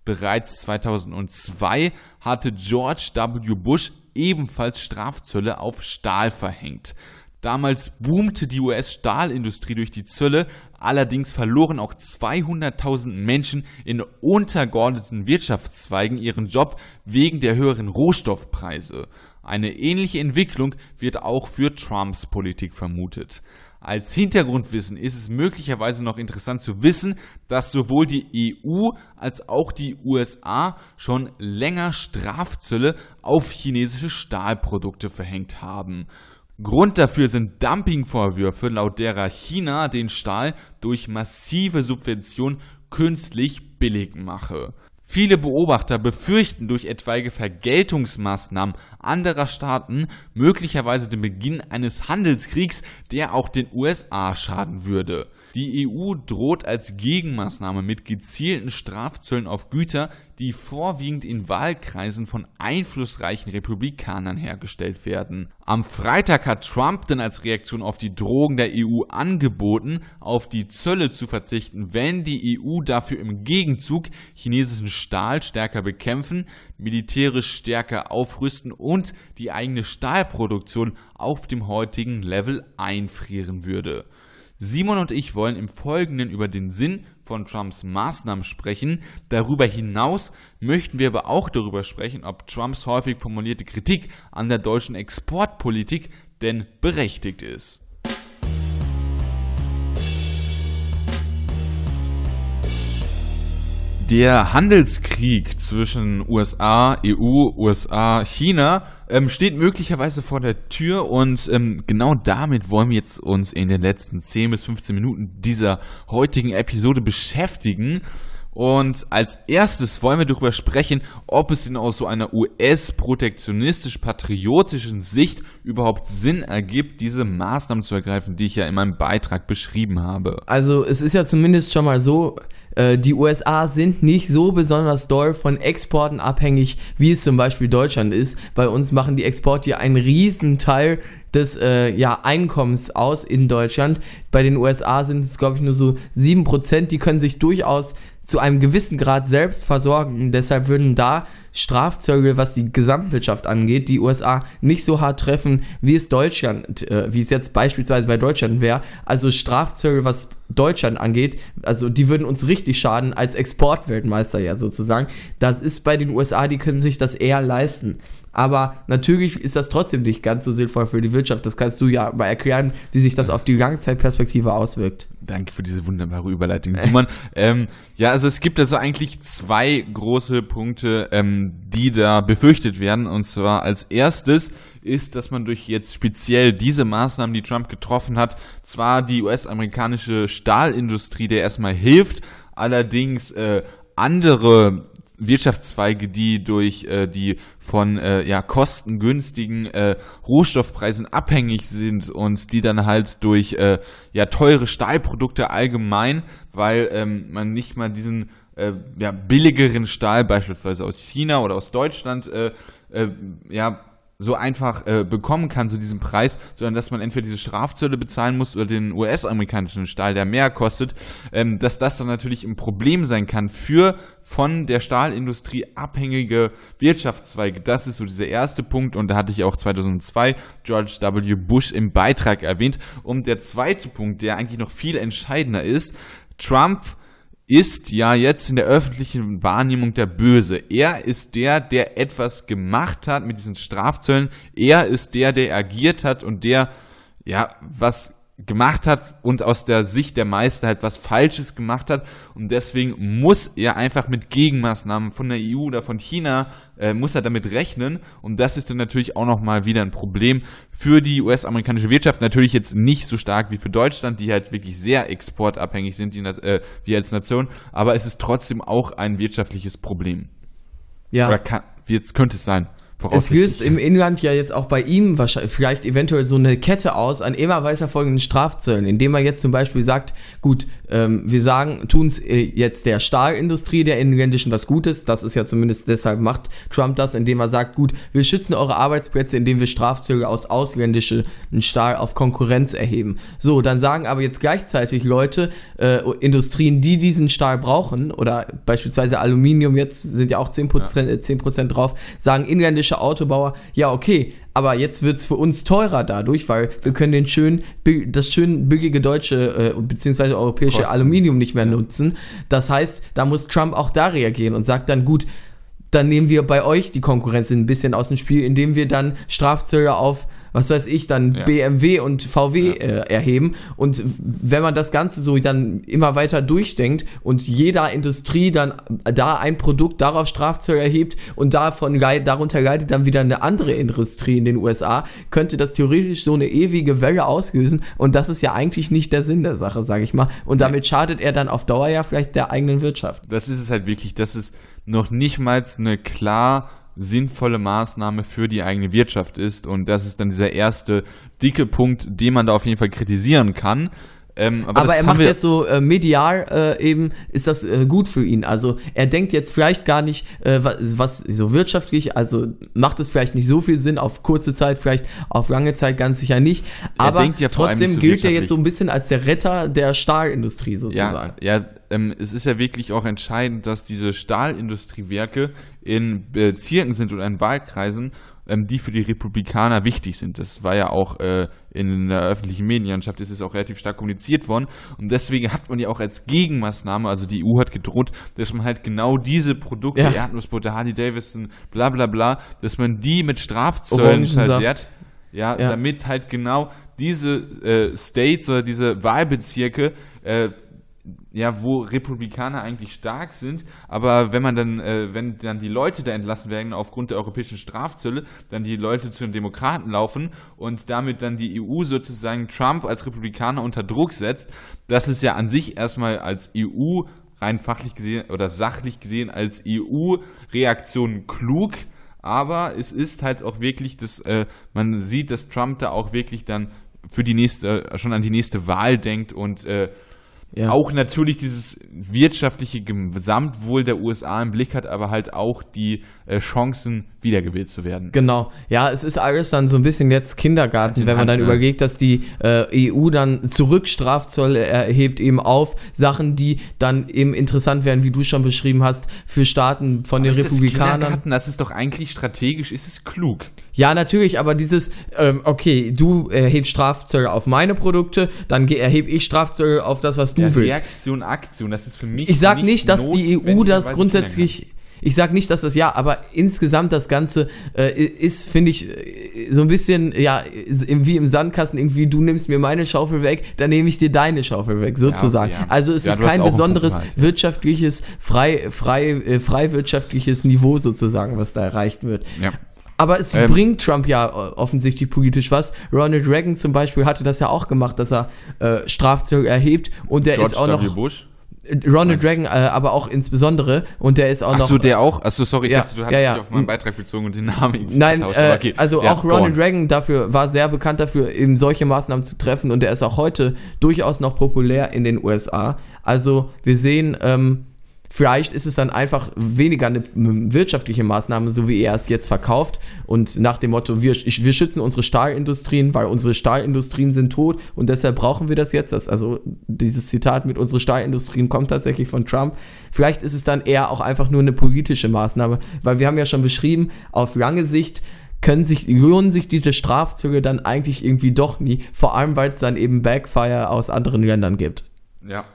Bereits 2002 hatte George W. Bush ebenfalls Strafzölle auf Stahl verhängt. Damals boomte die US-Stahlindustrie durch die Zölle, allerdings verloren auch 200.000 Menschen in untergeordneten Wirtschaftszweigen ihren Job wegen der höheren Rohstoffpreise. Eine ähnliche Entwicklung wird auch für Trumps Politik vermutet. Als Hintergrundwissen ist es möglicherweise noch interessant zu wissen, dass sowohl die EU als auch die USA schon länger Strafzölle auf chinesische Stahlprodukte verhängt haben. Grund dafür sind Dumpingvorwürfe, laut derer China den Stahl durch massive Subventionen künstlich billig mache. Viele Beobachter befürchten durch etwaige Vergeltungsmaßnahmen anderer Staaten möglicherweise den Beginn eines Handelskriegs, der auch den USA schaden würde. Die EU droht als Gegenmaßnahme mit gezielten Strafzöllen auf Güter, die vorwiegend in Wahlkreisen von einflussreichen Republikanern hergestellt werden. Am Freitag hat Trump dann als Reaktion auf die Drohung der EU angeboten, auf die Zölle zu verzichten, wenn die EU dafür im Gegenzug chinesischen Stahl stärker bekämpfen, militärisch stärker aufrüsten und die eigene Stahlproduktion auf dem heutigen Level einfrieren würde. Simon und ich wollen im Folgenden über den Sinn von Trumps Maßnahmen sprechen. Darüber hinaus möchten wir aber auch darüber sprechen, ob Trumps häufig formulierte Kritik an der deutschen Exportpolitik denn berechtigt ist. Der Handelskrieg zwischen USA, EU, USA, China ähm, steht möglicherweise vor der Tür und ähm, genau damit wollen wir jetzt uns in den letzten 10 bis 15 Minuten dieser heutigen Episode beschäftigen. Und als erstes wollen wir darüber sprechen, ob es denn aus so einer US-protektionistisch-patriotischen Sicht überhaupt Sinn ergibt, diese Maßnahmen zu ergreifen, die ich ja in meinem Beitrag beschrieben habe. Also es ist ja zumindest schon mal so, äh, die USA sind nicht so besonders doll von Exporten abhängig, wie es zum Beispiel Deutschland ist. Bei uns machen die Exporte ja einen riesen Teil des äh, ja, Einkommens aus in Deutschland. Bei den USA sind es, glaube ich, nur so 7%, die können sich durchaus zu einem gewissen Grad selbst versorgen. Deshalb würden da Strafzölle, was die Gesamtwirtschaft angeht, die USA nicht so hart treffen, wie es Deutschland, äh, wie es jetzt beispielsweise bei Deutschland wäre. Also Strafzölle, was Deutschland angeht, also die würden uns richtig schaden als Exportweltmeister ja sozusagen. Das ist bei den USA, die können sich das eher leisten. Aber natürlich ist das trotzdem nicht ganz so sinnvoll für die Wirtschaft. Das kannst du ja mal erklären, wie sich das auf die Langzeitperspektive auswirkt. Danke für diese wunderbare Überleitung, Simon. ähm, ja, also es gibt also eigentlich zwei große Punkte, ähm, die da befürchtet werden. Und zwar als erstes ist, dass man durch jetzt speziell diese Maßnahmen, die Trump getroffen hat, zwar die US-amerikanische Stahlindustrie, der erstmal hilft, allerdings äh, andere Wirtschaftszweige, die durch äh, die von äh, ja, kostengünstigen äh, Rohstoffpreisen abhängig sind und die dann halt durch äh, ja, teure Stahlprodukte allgemein, weil ähm, man nicht mal diesen äh, ja, billigeren Stahl beispielsweise aus China oder aus Deutschland äh, äh, ja, so einfach äh, bekommen kann zu diesem Preis, sondern dass man entweder diese Strafzölle bezahlen muss oder den US-amerikanischen Stahl, der mehr kostet, ähm, dass das dann natürlich ein Problem sein kann für von der Stahlindustrie abhängige Wirtschaftszweige. Das ist so dieser erste Punkt und da hatte ich auch 2002 George W. Bush im Beitrag erwähnt. Und der zweite Punkt, der eigentlich noch viel entscheidender ist, Trump ist ja jetzt in der öffentlichen Wahrnehmung der Böse. Er ist der, der etwas gemacht hat mit diesen Strafzöllen. Er ist der, der agiert hat und der, ja, was gemacht hat und aus der Sicht der meisten halt was Falsches gemacht hat und deswegen muss er einfach mit Gegenmaßnahmen von der EU oder von China äh, muss er damit rechnen und das ist dann natürlich auch nochmal wieder ein Problem für die US-amerikanische Wirtschaft, natürlich jetzt nicht so stark wie für Deutschland, die halt wirklich sehr exportabhängig sind, die, äh, wir als Nation, aber es ist trotzdem auch ein wirtschaftliches Problem. Ja. Oder kann, jetzt könnte es sein. Es löst im Inland ja jetzt auch bei ihm wahrscheinlich vielleicht eventuell so eine Kette aus an immer weiter folgenden Strafzöllen, indem er jetzt zum Beispiel sagt, gut, ähm, wir sagen, tun es äh, jetzt der Stahlindustrie der inländischen was Gutes, das ist ja zumindest deshalb macht Trump das, indem er sagt, gut, wir schützen eure Arbeitsplätze, indem wir Strafzölle aus ausländischen Stahl auf Konkurrenz erheben. So, dann sagen aber jetzt gleichzeitig Leute, äh, Industrien, die diesen Stahl brauchen, oder beispielsweise Aluminium, jetzt sind ja auch 10%, ja. 10 drauf, sagen inländische Autobauer, ja okay, aber jetzt wird es für uns teurer dadurch, weil wir können den schön, das schön billige deutsche äh, bzw. europäische Kosten. Aluminium nicht mehr nutzen. Das heißt, da muss Trump auch da reagieren und sagt dann, gut, dann nehmen wir bei euch die Konkurrenz ein bisschen aus dem Spiel, indem wir dann Strafzölle auf was weiß ich, dann ja. BMW und VW äh, erheben. Und wenn man das Ganze so dann immer weiter durchdenkt und jeder Industrie dann da ein Produkt darauf Strafzölle erhebt und davon darunter leidet dann wieder eine andere Industrie in den USA, könnte das theoretisch so eine ewige Welle auslösen. Und das ist ja eigentlich nicht der Sinn der Sache, sage ich mal. Und damit schadet er dann auf Dauer ja vielleicht der eigenen Wirtschaft. Das ist es halt wirklich, das ist noch nicht mal eine klar sinnvolle Maßnahme für die eigene Wirtschaft ist. Und das ist dann dieser erste dicke Punkt, den man da auf jeden Fall kritisieren kann. Ähm, aber, aber er macht jetzt so äh, medial äh, eben, ist das äh, gut für ihn. Also er denkt jetzt vielleicht gar nicht, äh, was, was, so wirtschaftlich, also macht es vielleicht nicht so viel Sinn auf kurze Zeit, vielleicht auf lange Zeit ganz sicher nicht. Aber ja trotzdem so gilt er jetzt so ein bisschen als der Retter der Stahlindustrie sozusagen. Ja, ja ähm, es ist ja wirklich auch entscheidend, dass diese Stahlindustriewerke in Bezirken sind oder in Wahlkreisen ähm, die für die Republikaner wichtig sind. Das war ja auch äh, in der öffentlichen Medienlandschaft, ist es auch relativ stark kommuniziert worden. Und deswegen hat man ja auch als Gegenmaßnahme, also die EU hat gedroht, dass man halt genau diese Produkte, ja. Erdnussbutter, Harley Davidson, bla bla bla, dass man die mit Strafzöllen versehrt. Ja, ja, damit halt genau diese äh, States oder diese Wahlbezirke äh, ja, wo Republikaner eigentlich stark sind, aber wenn man dann, äh, wenn dann die Leute da entlassen werden aufgrund der europäischen Strafzölle, dann die Leute zu den Demokraten laufen und damit dann die EU sozusagen Trump als Republikaner unter Druck setzt, das ist ja an sich erstmal als EU rein fachlich gesehen oder sachlich gesehen als EU-Reaktion klug, aber es ist halt auch wirklich, dass äh, man sieht, dass Trump da auch wirklich dann für die nächste, schon an die nächste Wahl denkt und äh, ja. auch natürlich dieses wirtschaftliche Gesamtwohl der USA im Blick hat, aber halt auch die Chancen, wiedergewählt zu werden. Genau. Ja, es ist alles dann so ein bisschen jetzt Kindergarten, wenn man dann Hand, überlegt, dass die äh, EU dann zurück Strafzoll erhebt eben auf Sachen, die dann eben interessant wären, wie du schon beschrieben hast, für Staaten von aber den Republikanern. Das, das ist doch eigentlich strategisch, ist es klug. Ja, natürlich, aber dieses, ähm, okay, du erhebst Strafzölle auf meine Produkte, dann erhebe ich Strafzölle auf das, was du ja, willst. Reaktion, Aktion, das ist für mich. Ich sag nicht, dass die EU das grundsätzlich ich sag nicht, dass das ja, aber insgesamt das Ganze äh, ist, finde ich, äh, so ein bisschen, ja, wie im Sandkasten, irgendwie, du nimmst mir meine Schaufel weg, dann nehme ich dir deine Schaufel weg, sozusagen. Ja, ja. Also es ja, ist kein besonderes wirtschaftliches, frei, frei, äh, frei wirtschaftliches Niveau sozusagen, was da erreicht wird. Ja. Aber es ähm, bringt Trump ja äh, offensichtlich politisch was. Ronald Reagan zum Beispiel hatte das ja auch gemacht, dass er äh, Strafzölle erhebt und der George ist auch w. noch. Bush? Ronald Reagan, äh, aber auch insbesondere und der ist auch Ach noch. Achso, der auch? Achso, sorry, ich ja, dachte, du hattest ja, ja. dich auf meinen Beitrag bezogen und den Namen. Nein, äh, okay. also ja, auch Ronald Reagan dafür war sehr bekannt dafür, eben solche Maßnahmen zu treffen und der ist auch heute durchaus noch populär in den USA. Also wir sehen, ähm, Vielleicht ist es dann einfach weniger eine wirtschaftliche Maßnahme, so wie er es jetzt verkauft. Und nach dem Motto, wir, wir schützen unsere Stahlindustrien, weil unsere Stahlindustrien sind tot und deshalb brauchen wir das jetzt. Das, also dieses Zitat mit unsere Stahlindustrien kommt tatsächlich von Trump. Vielleicht ist es dann eher auch einfach nur eine politische Maßnahme, weil wir haben ja schon beschrieben, auf lange Sicht können sich, lohnen sich diese Strafzüge dann eigentlich irgendwie doch nie, vor allem weil es dann eben Backfire aus anderen Ländern gibt. Ja,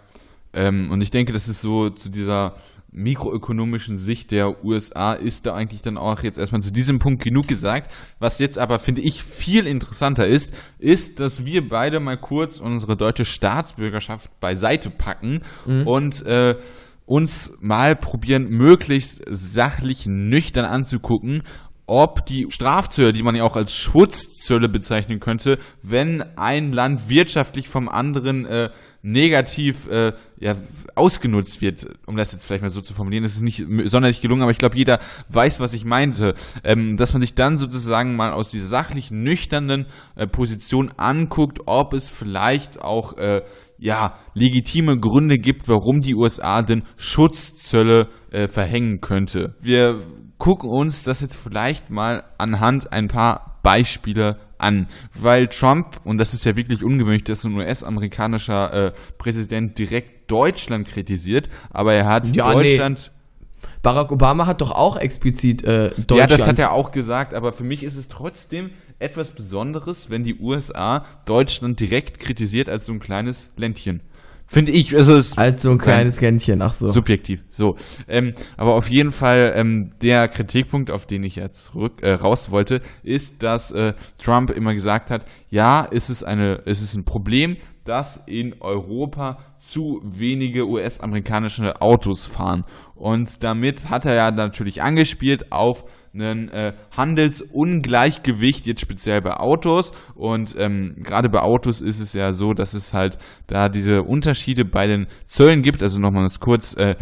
ähm, und ich denke, das ist so zu dieser mikroökonomischen Sicht der USA ist da eigentlich dann auch jetzt erstmal zu diesem Punkt genug gesagt. Was jetzt aber, finde ich, viel interessanter ist, ist, dass wir beide mal kurz unsere deutsche Staatsbürgerschaft beiseite packen mhm. und äh, uns mal probieren, möglichst sachlich nüchtern anzugucken, ob die Strafzölle, die man ja auch als Schutzzölle bezeichnen könnte, wenn ein Land wirtschaftlich vom anderen äh, negativ äh, ja, ausgenutzt wird, um das jetzt vielleicht mal so zu formulieren. Das ist nicht sonderlich gelungen, aber ich glaube, jeder weiß, was ich meinte. Ähm, dass man sich dann sozusagen mal aus dieser sachlichen, nüchternen äh, Position anguckt, ob es vielleicht auch äh, ja, legitime Gründe gibt, warum die USA denn Schutzzölle äh, verhängen könnte. Wir gucken uns das jetzt vielleicht mal anhand ein paar Beispiele an, weil Trump, und das ist ja wirklich ungewöhnlich, dass ein US-amerikanischer äh, Präsident direkt Deutschland kritisiert, aber er hat ja, Deutschland... Nee. Barack Obama hat doch auch explizit äh, Deutschland. Ja, das hat er auch gesagt, aber für mich ist es trotzdem etwas Besonderes, wenn die USA Deutschland direkt kritisiert als so ein kleines Ländchen. Finde ich, also es als so ein kleines Gännchen, ach so. Subjektiv, so. Ähm, aber auf jeden Fall ähm, der Kritikpunkt, auf den ich jetzt zurück, äh, raus wollte, ist, dass äh, Trump immer gesagt hat, ja, ist es eine, ist es ein Problem, dass in Europa zu wenige US-amerikanische Autos fahren. Und damit hat er ja natürlich angespielt auf ein äh, Handelsungleichgewicht, jetzt speziell bei Autos. Und ähm, gerade bei Autos ist es ja so, dass es halt da diese Unterschiede bei den Zöllen gibt. Also nochmal das kurz äh,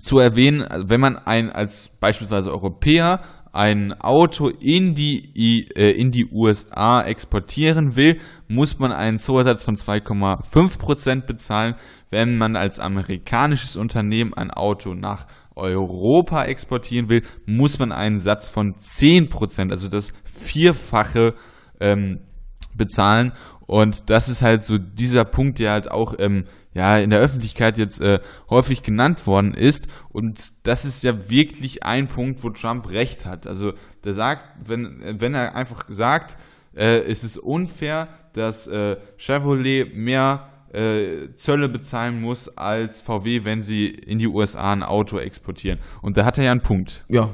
zu erwähnen, wenn man ein als beispielsweise Europäer ein Auto in die, äh, in die USA exportieren will, muss man einen Zollsatz von 2,5% bezahlen. Wenn man als amerikanisches Unternehmen ein Auto nach Europa exportieren will, muss man einen Satz von 10%, also das Vierfache, ähm, bezahlen. Und das ist halt so dieser Punkt, der halt auch ähm, ja in der Öffentlichkeit jetzt äh, häufig genannt worden ist. Und das ist ja wirklich ein Punkt, wo Trump recht hat. Also der sagt, wenn, wenn er einfach sagt, äh, es ist unfair, dass äh, Chevrolet mehr äh, Zölle bezahlen muss als VW, wenn sie in die USA ein Auto exportieren. Und da hat er ja einen Punkt. Ja.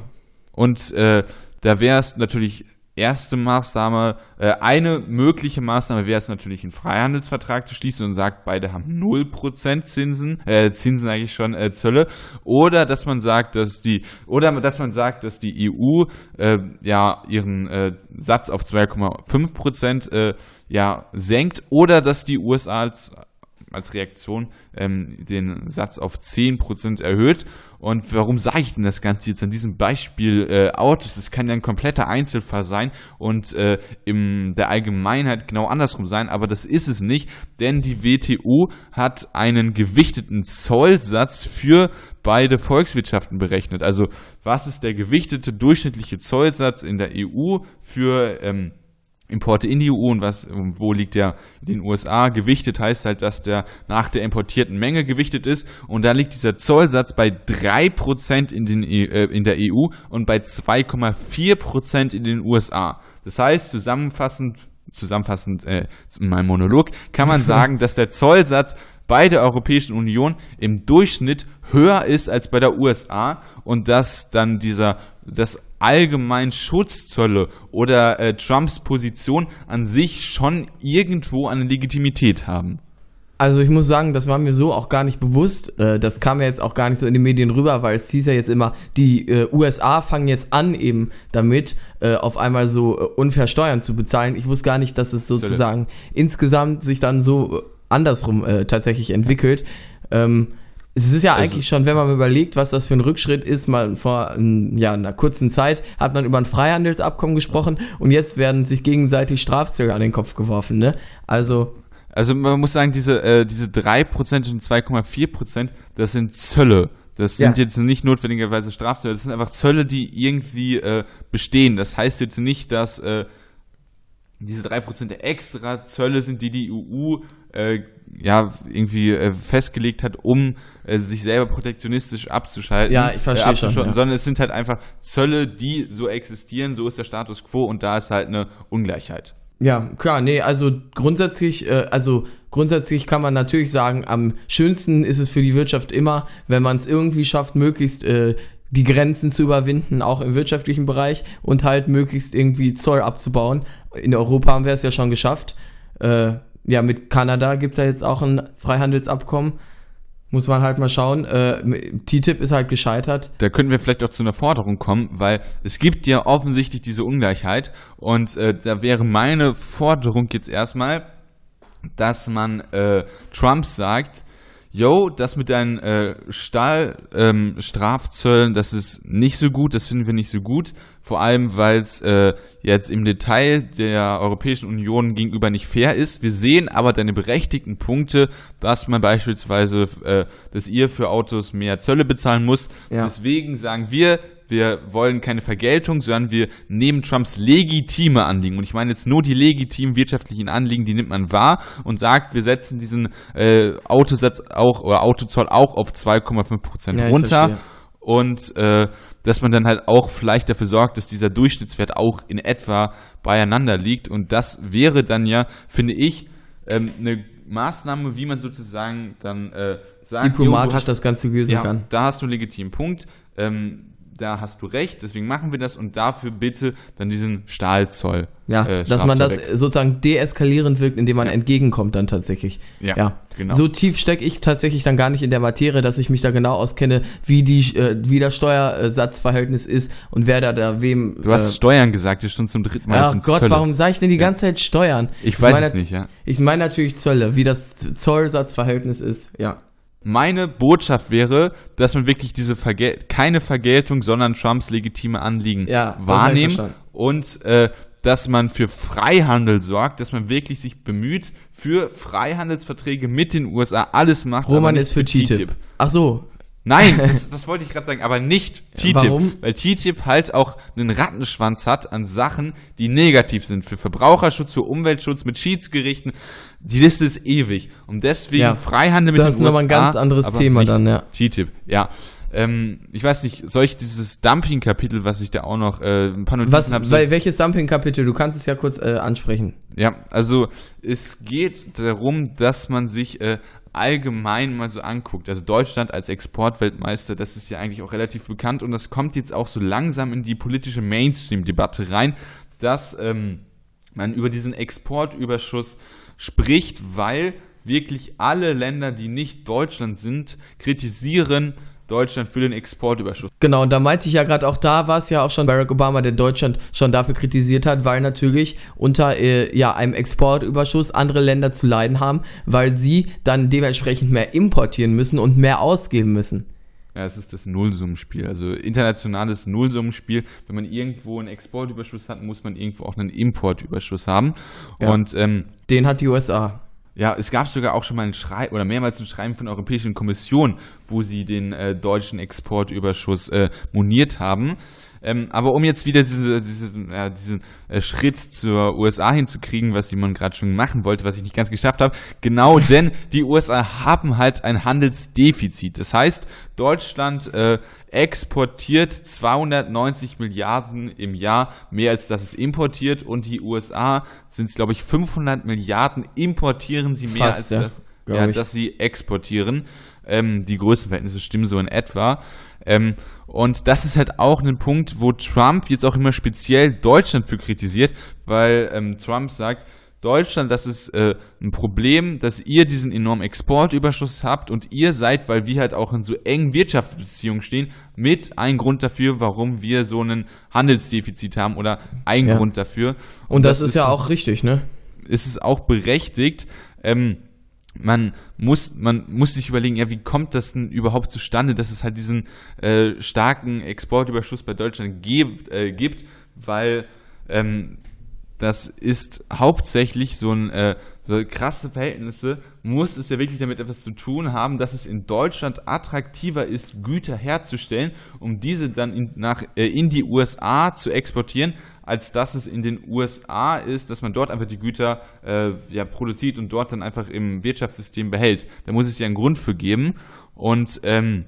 Und äh, da wäre es natürlich erste Maßnahme, äh, eine mögliche Maßnahme wäre es natürlich, einen Freihandelsvertrag zu schließen und sagt, beide haben 0% Zinsen, äh, Zinsen eigentlich schon, äh, Zölle. Oder dass man sagt, dass die, oder dass man sagt, dass die EU äh, ja ihren äh, Satz auf 2,5% äh, ja senkt oder dass die USA als als Reaktion ähm, den Satz auf 10% erhöht. Und warum sage ich denn das Ganze jetzt an diesem Beispiel äh, Autos? Das kann ja ein kompletter Einzelfall sein und äh, in der Allgemeinheit genau andersrum sein, aber das ist es nicht, denn die WTO hat einen gewichteten Zollsatz für beide Volkswirtschaften berechnet. Also was ist der gewichtete durchschnittliche Zollsatz in der EU für ähm, Importe in die EU und was, wo liegt der in den USA? Gewichtet heißt halt, dass der nach der importierten Menge gewichtet ist und da liegt dieser Zollsatz bei 3% in, den, äh, in der EU und bei 2,4% in den USA. Das heißt, zusammenfassend, zusammenfassend äh, in meinem Monolog, kann man sagen, dass der Zollsatz bei der Europäischen Union im Durchschnitt höher ist als bei der USA und dass dann dieser das allgemein Schutzzölle oder äh, Trumps Position an sich schon irgendwo eine Legitimität haben. Also ich muss sagen, das war mir so auch gar nicht bewusst. Äh, das kam ja jetzt auch gar nicht so in den Medien rüber, weil es hieß ja jetzt immer, die äh, USA fangen jetzt an eben damit, äh, auf einmal so unfair Steuern zu bezahlen. Ich wusste gar nicht, dass es sozusagen insgesamt sich dann so andersrum tatsächlich entwickelt. Ähm, es ist ja also, eigentlich schon, wenn man überlegt, was das für ein Rückschritt ist, mal vor ja, einer kurzen Zeit hat man über ein Freihandelsabkommen gesprochen und jetzt werden sich gegenseitig Strafzöge an den Kopf geworfen. Ne? Also also man muss sagen, diese, äh, diese 3% und 2,4%, das sind Zölle. Das sind ja. jetzt nicht notwendigerweise Strafzölle, das sind einfach Zölle, die irgendwie äh, bestehen. Das heißt jetzt nicht, dass äh, diese 3% extra Zölle sind, die die EU äh, ja irgendwie äh, festgelegt hat, um äh, sich selber protektionistisch abzuschalten. Ja, ich verstehe äh, schon. Ja. Sondern es sind halt einfach Zölle, die so existieren, so ist der Status quo und da ist halt eine Ungleichheit. Ja, klar, nee, also grundsätzlich, äh, also grundsätzlich kann man natürlich sagen, am schönsten ist es für die Wirtschaft immer, wenn man es irgendwie schafft, möglichst äh, die Grenzen zu überwinden, auch im wirtschaftlichen Bereich und halt möglichst irgendwie Zoll abzubauen. In Europa haben wir es ja schon geschafft. Äh, ja, mit Kanada gibt es ja jetzt auch ein Freihandelsabkommen. Muss man halt mal schauen. Äh, TTIP ist halt gescheitert. Da können wir vielleicht auch zu einer Forderung kommen, weil es gibt ja offensichtlich diese Ungleichheit. Und äh, da wäre meine Forderung jetzt erstmal, dass man äh, Trump sagt, yo, das mit deinen äh, Stahlstrafzöllen, ähm, das ist nicht so gut, das finden wir nicht so gut. Vor allem, weil es äh, jetzt im Detail der Europäischen Union gegenüber nicht fair ist. Wir sehen aber deine berechtigten Punkte, dass man beispielsweise, äh, dass ihr für Autos mehr Zölle bezahlen muss. Ja. Deswegen sagen wir, wir wollen keine Vergeltung, sondern wir nehmen Trumps legitime Anliegen. Und ich meine jetzt nur die legitimen wirtschaftlichen Anliegen, die nimmt man wahr und sagt, wir setzen diesen äh, Autosatz auch oder Autozoll auch auf 2,5 Prozent ja, runter. und äh, dass man dann halt auch vielleicht dafür sorgt, dass dieser Durchschnittswert auch in etwa beieinander liegt. Und das wäre dann ja, finde ich, ähm, eine Maßnahme, wie man sozusagen dann äh, sagt, diplomatisch jo, hast, das Ganze lösen ja, kann. Da hast du einen legitimen Punkt. Ähm, da hast du recht, deswegen machen wir das und dafür bitte dann diesen Stahlzoll. Ja, äh, dass man das sozusagen deeskalierend wirkt, indem man ja. entgegenkommt dann tatsächlich. Ja, ja. genau. So tief stecke ich tatsächlich dann gar nicht in der Materie, dass ich mich da genau auskenne, wie, die, äh, wie das Steuersatzverhältnis ist und wer da, da wem. Du hast äh, Steuern gesagt, ist schon zum dritten Mal. Ach Gott, Zölle. warum sage ich denn die ganze Zeit Steuern? Ich, ich weiß meine, es nicht, ja. Ich meine natürlich Zölle, wie das Zollsatzverhältnis ist, ja. Meine Botschaft wäre, dass man wirklich diese Vergel keine Vergeltung, sondern Trumps legitime Anliegen ja, wahrnehmen und äh, dass man für Freihandel sorgt, dass man wirklich sich bemüht, für Freihandelsverträge mit den USA alles macht. Roman ist für TTIP. TTIP. Ach so, Nein, das, das wollte ich gerade sagen, aber nicht TTIP. Warum? Weil TTIP halt auch einen Rattenschwanz hat an Sachen, die negativ sind. Für Verbraucherschutz, für Umweltschutz, mit Schiedsgerichten. Die Liste ist ewig. Und deswegen ja, Freihandel mit den USA. Das ist nochmal ein ganz anderes Thema dann, ja. TTIP, ja. Ähm, ich weiß nicht, soll ich dieses Dumping-Kapitel, was ich da auch noch äh, ein paar Notizen habe. Welches Dumping-Kapitel? Du kannst es ja kurz äh, ansprechen. Ja, also es geht darum, dass man sich äh, allgemein mal so anguckt, also Deutschland als Exportweltmeister, das ist ja eigentlich auch relativ bekannt und das kommt jetzt auch so langsam in die politische Mainstream-Debatte rein, dass ähm, man über diesen Exportüberschuss spricht, weil wirklich alle Länder, die nicht Deutschland sind, kritisieren, Deutschland für den Exportüberschuss. Genau, und da meinte ich ja gerade auch, da war es ja auch schon Barack Obama, der Deutschland schon dafür kritisiert hat, weil natürlich unter äh, ja, einem Exportüberschuss andere Länder zu leiden haben, weil sie dann dementsprechend mehr importieren müssen und mehr ausgeben müssen. Ja, es ist das Nullsummenspiel. Also internationales Nullsummenspiel. Wenn man irgendwo einen Exportüberschuss hat, muss man irgendwo auch einen Importüberschuss haben. Ja. Und ähm, den hat die USA. Ja, es gab sogar auch schon mal ein Schreiben oder mehrmals ein Schreiben von der Europäischen Kommission, wo sie den äh, deutschen Exportüberschuss äh, moniert haben. Ähm, aber um jetzt wieder diese, diese, ja, diesen äh, Schritt zur USA hinzukriegen, was Simon gerade schon machen wollte, was ich nicht ganz geschafft habe, genau denn die USA haben halt ein Handelsdefizit. Das heißt, Deutschland äh, exportiert 290 Milliarden im Jahr, mehr als das es importiert und die USA sind es, glaube ich, 500 Milliarden importieren sie mehr Fast, als ja, das, ja, dass sie exportieren. Ähm, die Größenverhältnisse stimmen so in etwa. Ähm, und das ist halt auch ein Punkt, wo Trump jetzt auch immer speziell Deutschland für kritisiert, weil ähm, Trump sagt, Deutschland, das ist äh, ein Problem, dass ihr diesen enormen Exportüberschuss habt und ihr seid, weil wir halt auch in so engen Wirtschaftsbeziehungen stehen, mit ein Grund dafür, warum wir so ein Handelsdefizit haben oder ein ja. Grund dafür. Und, und das, das, ist ja auch richtig, ne? Ist es auch berechtigt. Ähm, man muss, man muss sich überlegen, ja, wie kommt das denn überhaupt zustande, dass es halt diesen äh, starken Exportüberschuss bei Deutschland gibt, äh, gibt weil ähm, das ist hauptsächlich so ein äh, so krasse Verhältnisse, muss es ja wirklich damit etwas zu tun haben, dass es in Deutschland attraktiver ist, Güter herzustellen, um diese dann in, nach, äh, in die USA zu exportieren, als dass es in den USA ist, dass man dort einfach die Güter äh, ja, produziert und dort dann einfach im Wirtschaftssystem behält. Da muss es ja einen Grund für geben. Und ähm,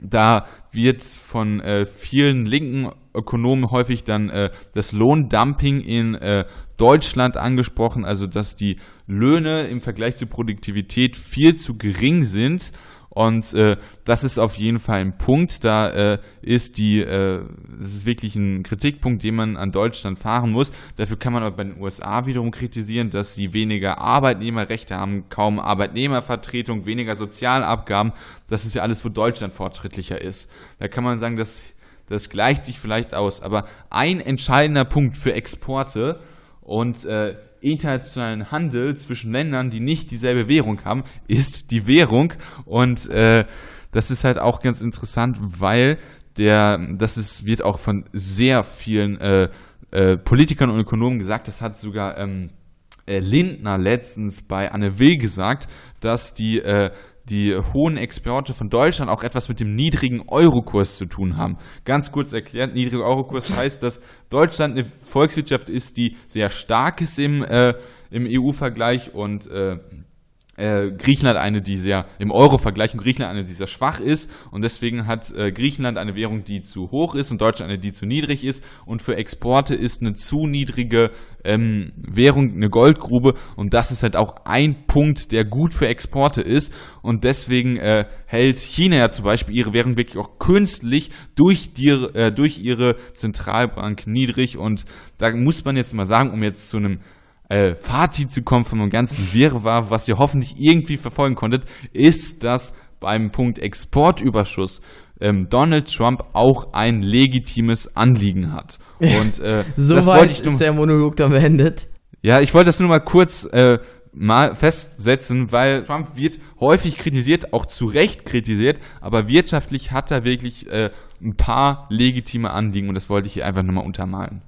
da wird von äh, vielen linken Ökonomen häufig dann äh, das Lohndumping in äh, Deutschland angesprochen, also dass die Löhne im Vergleich zur Produktivität viel zu gering sind und äh, das ist auf jeden Fall ein Punkt. Da äh, ist die, äh, das ist wirklich ein Kritikpunkt, den man an Deutschland fahren muss. Dafür kann man aber bei den USA wiederum kritisieren, dass sie weniger Arbeitnehmerrechte haben, kaum Arbeitnehmervertretung, weniger Sozialabgaben. Das ist ja alles, wo Deutschland fortschrittlicher ist. Da kann man sagen, dass das gleicht sich vielleicht aus. Aber ein entscheidender Punkt für Exporte und äh, internationalen Handel zwischen Ländern, die nicht dieselbe Währung haben, ist die Währung. Und äh, das ist halt auch ganz interessant, weil der, das ist, wird auch von sehr vielen äh, äh, Politikern und Ökonomen gesagt, das hat sogar ähm, äh, Lindner letztens bei Anne Will gesagt, dass die äh, die hohen Exporte von Deutschland auch etwas mit dem niedrigen Eurokurs zu tun haben. Ganz kurz erklärt, niedriger Eurokurs heißt, dass Deutschland eine Volkswirtschaft ist, die sehr stark ist im, äh, im EU-Vergleich und äh, äh, Griechenland eine, die sehr im Euro-Vergleich und Griechenland eine, die sehr schwach ist. Und deswegen hat äh, Griechenland eine Währung, die zu hoch ist und Deutschland eine, die zu niedrig ist. Und für Exporte ist eine zu niedrige ähm, Währung eine Goldgrube. Und das ist halt auch ein Punkt, der gut für Exporte ist. Und deswegen äh, hält China ja zum Beispiel ihre Währung wirklich auch künstlich durch, die, äh, durch ihre Zentralbank niedrig. Und da muss man jetzt mal sagen, um jetzt zu einem äh, Fazit zu kommen von dem ganzen Wirrwarr, was ihr hoffentlich irgendwie verfolgen konntet, ist, dass beim Punkt Exportüberschuss ähm, Donald Trump auch ein legitimes Anliegen hat. Und äh, so das weit wollte ich nur, ist der Monolog dann beendet. ja, ich wollte das nur mal kurz äh, mal festsetzen, weil Trump wird häufig kritisiert, auch zu Recht kritisiert, aber wirtschaftlich hat er wirklich äh, ein paar legitime Anliegen und das wollte ich hier einfach nochmal untermalen.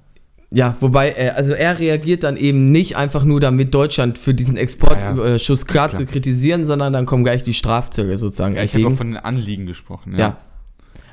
Ja, wobei, äh, also er reagiert dann eben nicht einfach nur damit, Deutschland für diesen Exportüberschuss klar, klar. zu kritisieren, sondern dann kommen gleich die Strafzölle sozusagen Ja, ich habe auch von den Anliegen gesprochen. Ja.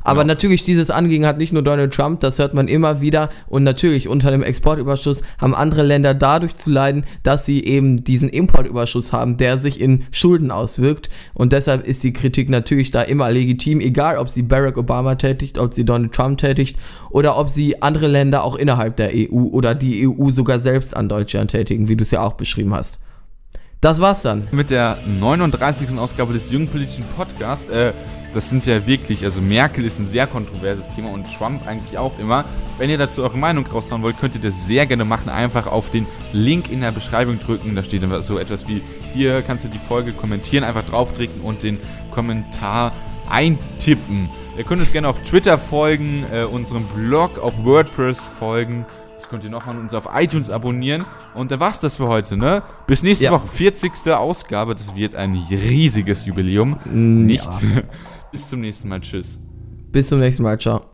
Ja. Aber Genau. natürlich, dieses Anliegen hat nicht nur Donald Trump, das hört man immer wieder. Und natürlich, unter dem Exportüberschuss haben andere Länder dadurch zu leiden, dass sie eben diesen Importüberschuss haben, der sich in Schulden auswirkt. Und deshalb ist die Kritik natürlich da immer legitim, egal ob sie Barack Obama tätigt, ob sie Donald Trump tätigt oder ob sie andere Länder auch innerhalb der EU oder die EU sogar selbst an Deutschland tätigen, wie du es ja auch beschrieben hast. Das war's dann. Mit der 39. Ausgabe des Jungen Politischen Podcasts. Äh, das sind ja wirklich, also Merkel ist ein sehr kontroverses Thema und Trump eigentlich auch immer. Wenn ihr dazu eure Meinung raushauen wollt, könnt ihr das sehr gerne machen. Einfach auf den Link in der Beschreibung drücken. Da steht so etwas wie, hier kannst du die Folge kommentieren, einfach draufklicken und den Kommentar eintippen. Ihr könnt uns gerne auf Twitter folgen, äh, unserem Blog auf WordPress folgen. Könnt ihr nochmal uns auf iTunes abonnieren. Und dann war's das für heute, ne? Bis nächste Ja. Woche, 40. Ausgabe. Das wird ein riesiges Jubiläum. Mm, Nicht. ja. Bis zum nächsten Mal. Tschüss. Bis zum nächsten Mal. Ciao.